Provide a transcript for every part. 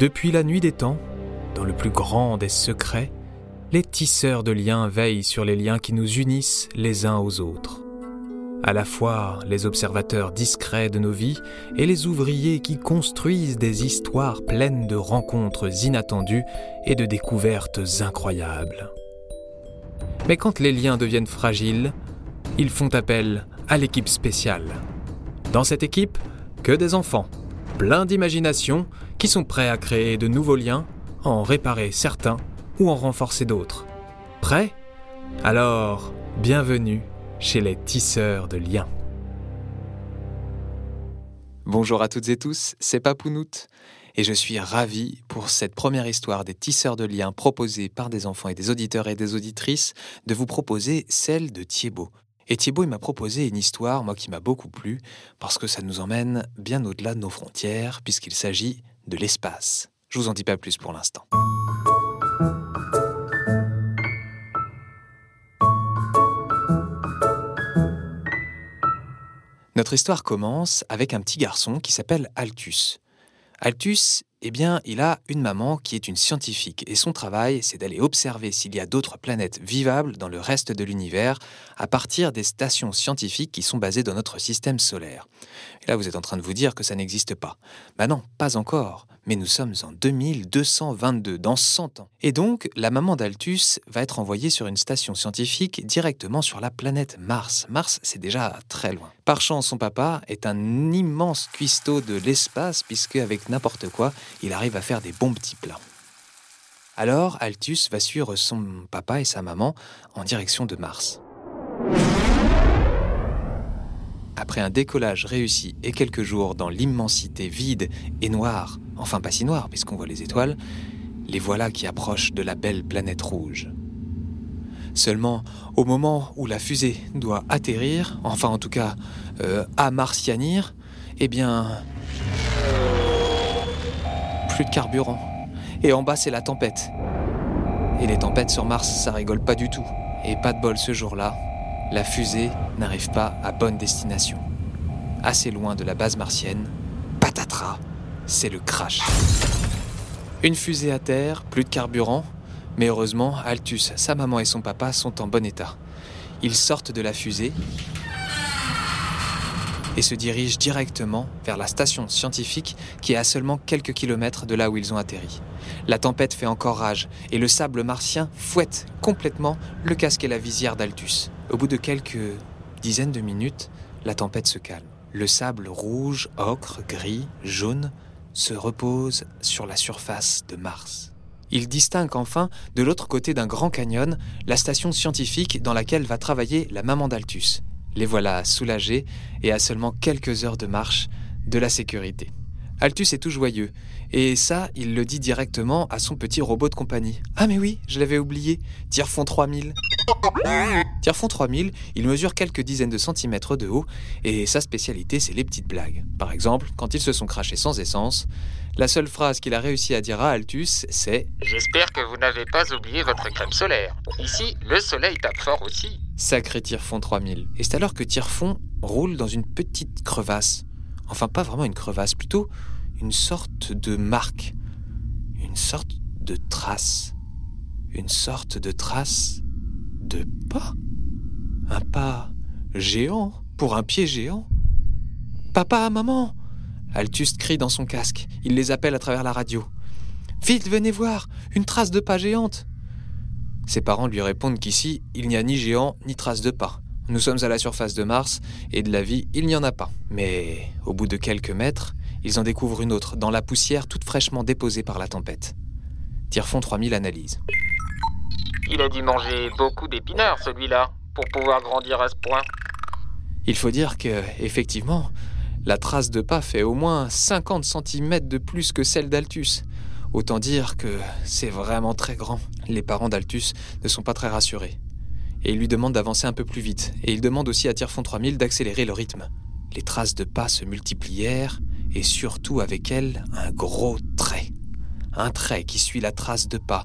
Depuis la nuit des temps, dans le plus grand des secrets, les tisseurs de liens veillent sur les liens qui nous unissent les uns aux autres. À la fois les observateurs discrets de nos vies et les ouvriers qui construisent des histoires pleines de rencontres inattendues et de découvertes incroyables. Mais quand les liens deviennent fragiles, ils font appel à l'équipe spéciale. Dans cette équipe, que des enfants, pleins d'imagination, qui sont prêts à créer de nouveaux liens, en réparer certains ou en renforcer d'autres. Prêts? Alors, bienvenue chez les tisseurs de liens. Bonjour à toutes et tous, c'est Papounout et je suis ravi pour cette première histoire des tisseurs de liens proposée par des enfants et des auditeurs et des auditrices de vous proposer celle de Thiebaud. Et Thiebaud, il m'a proposé une histoire, moi, qui m'a beaucoup plu, parce que ça nous emmène bien au-delà de nos frontières, puisqu'il s'agit de l'espace. Je vous en dis pas plus pour l'instant. Notre histoire commence avec un petit garçon qui s'appelle Altus. Altus, eh bien, il a une maman qui est une scientifique et son travail, c'est d'aller observer s'il y a d'autres planètes vivables dans le reste de l'univers à partir des stations scientifiques qui sont basées dans notre système solaire. Et là, vous êtes en train de vous dire que ça n'existe pas. Ben non, pas encore mais nous sommes en 2222, dans 100 ans. Et donc, la maman d'Altus va être envoyée sur une station scientifique directement sur la planète Mars. Mars, c'est déjà très loin. Par chance, son papa est un immense cuistot de l'espace, puisque avec n'importe quoi, il arrive à faire des bons petits plats. Alors, Altus va suivre son papa et sa maman en direction de Mars. Après un décollage réussi et quelques jours dans l'immensité vide et noire, enfin pas si noire puisqu'on voit les étoiles, les voilà qui approchent de la belle planète rouge. Seulement, au moment où la fusée doit atterrir, enfin en tout cas euh, amarcianir, eh bien... Plus de carburant. Et en bas, c'est la tempête. Et les tempêtes sur Mars, ça rigole pas du tout. Et pas de bol ce jour-là, la fusée n'arrive pas à bonne destination. Assez loin de la base martienne, patatras, c'est le crash. Une fusée à terre, plus de carburant, mais heureusement, Altus, sa maman et son papa sont en bon état. Ils sortent de la fusée et se dirigent directement vers la station scientifique qui est à seulement quelques kilomètres de là où ils ont atterri. La tempête fait encore rage et le sable martien fouette complètement le casque et la visière d'Altus. Au bout de quelques dizaines de minutes, la tempête se calme. Le sable rouge, ocre, gris, jaune se repose sur la surface de Mars. Il distingue enfin, de l'autre côté d'un grand canyon, la station scientifique dans laquelle va travailler la maman d'Altus. Les voilà soulagés et à seulement quelques heures de marche de la sécurité. Altus est tout joyeux, et ça, il le dit directement à son petit robot de compagnie. Ah mais oui, je l'avais oublié, Tirefond 3000. Tirefond 3000, il mesure quelques dizaines de centimètres de haut, et sa spécialité, c'est les petites blagues. Par exemple, quand ils se sont crachés sans essence, la seule phrase qu'il a réussi à dire à Altus, c'est J'espère que vous n'avez pas oublié votre crème solaire. Ici, le soleil tape fort aussi. Sacré Tirefond 3000. Et c'est alors que Tirefond roule dans une petite crevasse Enfin, pas vraiment une crevasse, plutôt une sorte de marque, une sorte de trace, une sorte de trace de pas. Un pas géant pour un pied géant. Papa, maman Altus crie dans son casque. Il les appelle à travers la radio. Vite, venez voir Une trace de pas géante Ses parents lui répondent qu'ici, il n'y a ni géant ni trace de pas. Nous sommes à la surface de Mars et de la vie, il n'y en a pas. Mais au bout de quelques mètres, ils en découvrent une autre, dans la poussière toute fraîchement déposée par la tempête. Tirefond 3000 analyse. Il a dû manger beaucoup d'épinards, celui-là, pour pouvoir grandir à ce point. Il faut dire que, effectivement, la trace de pas fait au moins 50 cm de plus que celle d'Altus. Autant dire que c'est vraiment très grand. Les parents d'Altus ne sont pas très rassurés et il lui demande d'avancer un peu plus vite, et il demande aussi à Tirefond 3000 d'accélérer le rythme. Les traces de pas se multiplièrent, et surtout avec elles un gros trait. Un trait qui suit la trace de pas,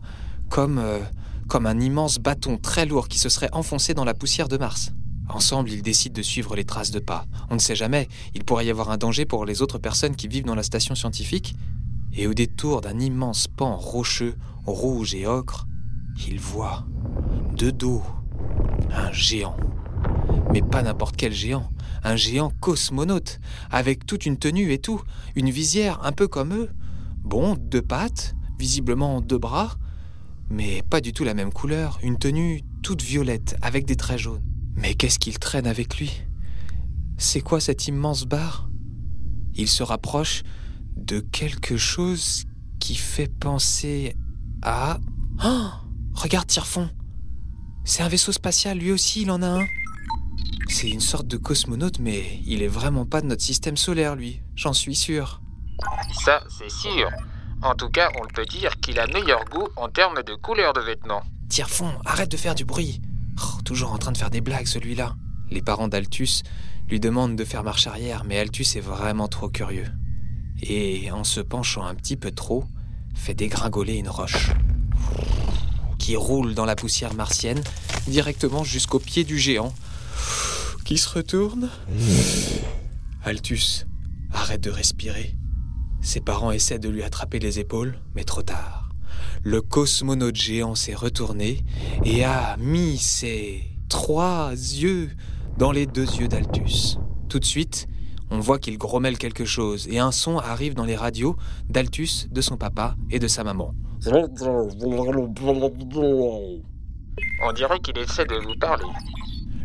comme, euh, comme un immense bâton très lourd qui se serait enfoncé dans la poussière de Mars. Ensemble, ils décident de suivre les traces de pas. On ne sait jamais, il pourrait y avoir un danger pour les autres personnes qui vivent dans la station scientifique. Et au détour d'un immense pan rocheux, rouge et ocre, il voit, de dos, un géant. Mais pas n'importe quel géant, un géant cosmonaute, avec toute une tenue et tout, une visière un peu comme eux. Bon, deux pattes, visiblement deux bras, mais pas du tout la même couleur, une tenue toute violette avec des traits jaunes. Mais qu'est-ce qu'il traîne avec lui? C'est quoi cette immense barre Il se rapproche de quelque chose qui fait penser à... Oh Regarde Tirefond C'est un vaisseau spatial, lui aussi il en a un C'est une sorte de cosmonaute, mais il est vraiment pas de notre système solaire, lui, j'en suis sûr. Ça, c'est sûr. En tout cas, on le peut dire qu'il a meilleur goût en termes de couleur de vêtements. Tire-fond, arrête de faire du bruit. Oh, toujours en train de faire des blagues, celui-là. Les parents d'Altus lui demandent de faire marche arrière, mais Altus est vraiment trop curieux. Et en se penchant un petit peu trop, fait dégringoler une roche qui roule dans la poussière martienne directement jusqu'au pied du géant qui se retourne. Altus arrête de respirer. Ses parents essaient de lui attraper les épaules, mais trop tard. Le cosmonaute géant s'est retourné et a mis ses trois yeux dans les deux yeux d'Altus. Tout de suite, on voit qu'il grommelle quelque chose et un son arrive dans les radios d'Altus, de son papa et de sa maman. On dirait qu'il essaie de vous parler.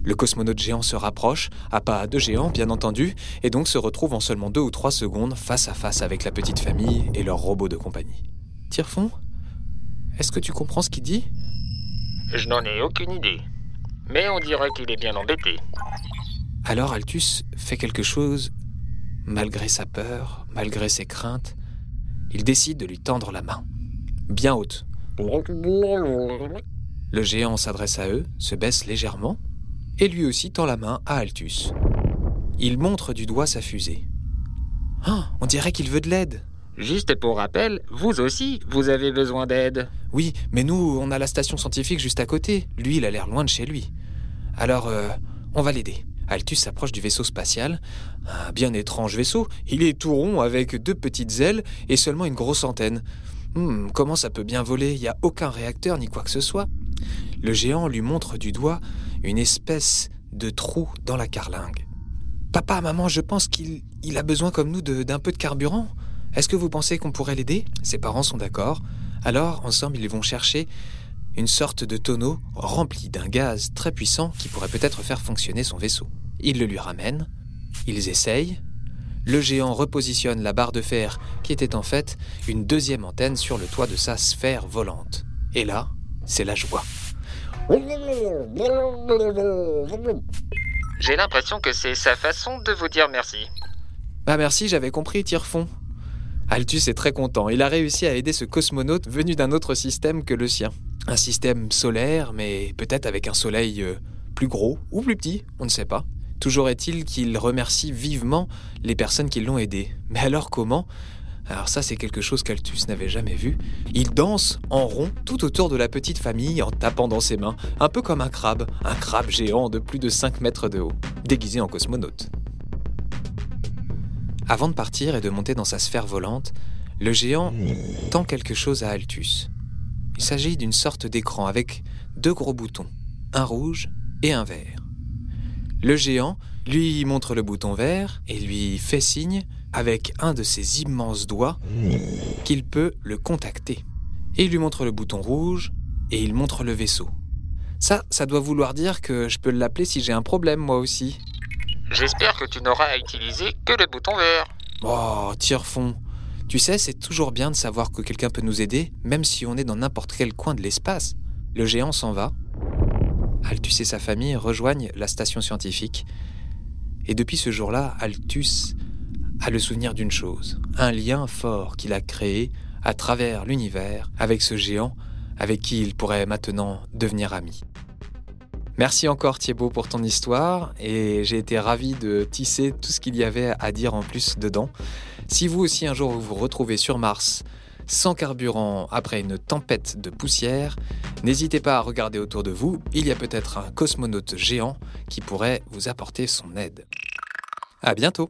Le cosmonaute géant se rapproche, à pas de géant bien entendu, et donc se retrouve en seulement deux ou trois secondes face à face avec la petite famille et leur robot de compagnie. Tirefond Est-ce que tu comprends ce qu'il dit? Je n'en ai aucune idée. Mais on dirait qu'il est bien embêté. Alors Altus fait quelque chose, malgré sa peur, malgré ses craintes. Il décide de lui tendre la main, bien haute. Le géant s'adresse à eux, se baisse légèrement, et lui aussi tend la main à Altus. Il montre du doigt sa fusée. Ah, on dirait qu'il veut de l'aide. Juste pour rappel, vous aussi, vous avez besoin d'aide. Oui, mais nous, on a la station scientifique juste à côté. Lui, il a l'air loin de chez lui. Alors, euh, on va l'aider. Altus s'approche du vaisseau spatial. Un bien étrange vaisseau. Il est tout rond avec deux petites ailes et seulement une grosse antenne. Hmm, comment ça peut bien voler? Il n'y a aucun réacteur ni quoi que ce soit. Le géant lui montre du doigt une espèce de trou dans la carlingue. Papa, maman, je pense qu'il il a besoin comme nous d'un peu de carburant. Est-ce que vous pensez qu'on pourrait l'aider? Ses parents sont d'accord. Alors, ensemble, ils vont chercher une sorte de tonneau rempli d'un gaz très puissant qui pourrait peut-être faire fonctionner son vaisseau. Ils le lui ramènent, ils essayent. Le géant repositionne la barre de fer qui était en fait une deuxième antenne sur le toit de sa sphère volante. Et là, c'est la joie. J'ai l'impression que c'est sa façon de vous dire merci. Ah merci, j'avais compris, Tirefond. Altus est très content. Il a réussi à aider ce cosmonaute venu d'un autre système que le sien. Un système solaire, mais peut-être avec un soleil euh, plus gros ou plus petit, on ne sait pas. Toujours est-il qu'il remercie vivement les personnes qui l'ont aidé. Mais alors comment? Alors ça c'est quelque chose qu'Altus n'avait jamais vu. Il danse en rond tout autour de la petite famille en tapant dans ses mains, un peu comme un crabe, un crabe géant de plus de 5 mètres de haut, déguisé en cosmonaute. Avant de partir et de monter dans sa sphère volante, le géant tend quelque chose à Altus. Il s'agit d'une sorte d'écran avec deux gros boutons, un rouge et un vert. Le géant lui montre le bouton vert et lui fait signe avec un de ses immenses doigts qu'il peut le contacter. Et il lui montre le bouton rouge et il montre le vaisseau. Ça, ça doit vouloir dire que je peux l'appeler si j'ai un problème moi aussi. J'espère que tu n'auras à utiliser que le bouton vert. Oh, tire-fond. Tu sais, c'est toujours bien de savoir que quelqu'un peut nous aider, même si on est dans n'importe quel coin de l'espace. Le géant s'en va. Altus et sa famille rejoignent la station scientifique. Et depuis ce jour-là, Altus a le souvenir d'une chose, un lien fort qu'il a créé à travers l'univers avec ce géant avec qui il pourrait maintenant devenir ami. Merci encore Thibaut pour ton histoire et j'ai été ravi de tisser tout ce qu'il y avait à dire en plus dedans. Si vous aussi un jour vous vous retrouvez sur Mars sans carburant après une tempête de poussière, n'hésitez pas à regarder autour de vous, il y a peut-être un cosmonaute géant qui pourrait vous apporter son aide. À bientôt